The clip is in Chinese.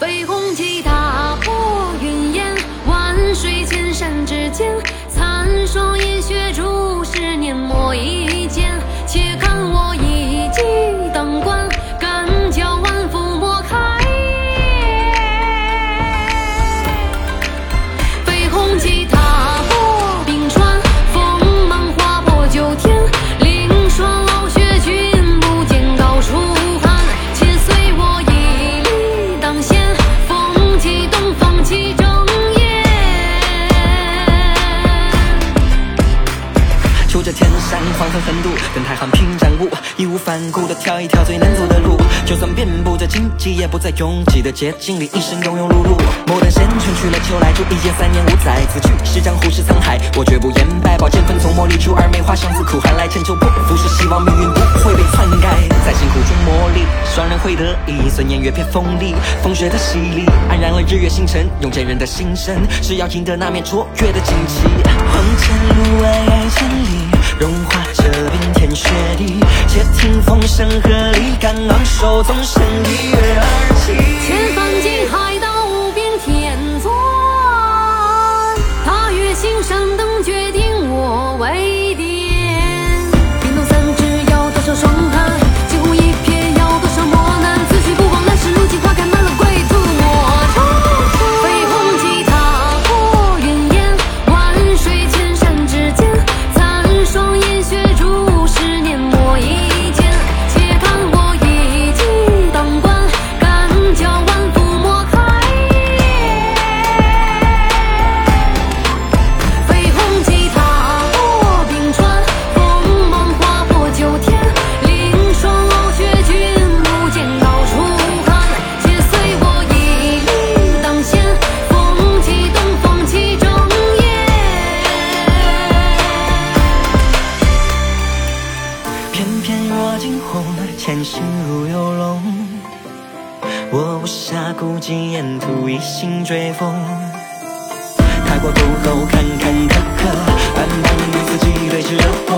飞鸿起踏反顾的挑一条最难走的路，就算遍布着荆棘，也不在拥挤的捷径里一生庸庸碌碌。摩登县城去了秋来住，一剑三年五载，此去是江湖是沧海，我绝不言败。宝剑锋从磨砺出，二梅花香自苦寒来，千秋破浮是希望命运不会被篡改，在辛苦中磨砺，双人会得意，孙年月偏锋利，风雪的洗礼，黯然了日月星辰，用坚韧的心声，是要赢得那面卓越的旌旗。红尘纵身一跃而起。千方惊海到无边天尊，踏月星山灯绝心如游龙。我无暇顾及沿途一心追风。踏过渡口，坎坎坷坷，斑斑与自己对峙。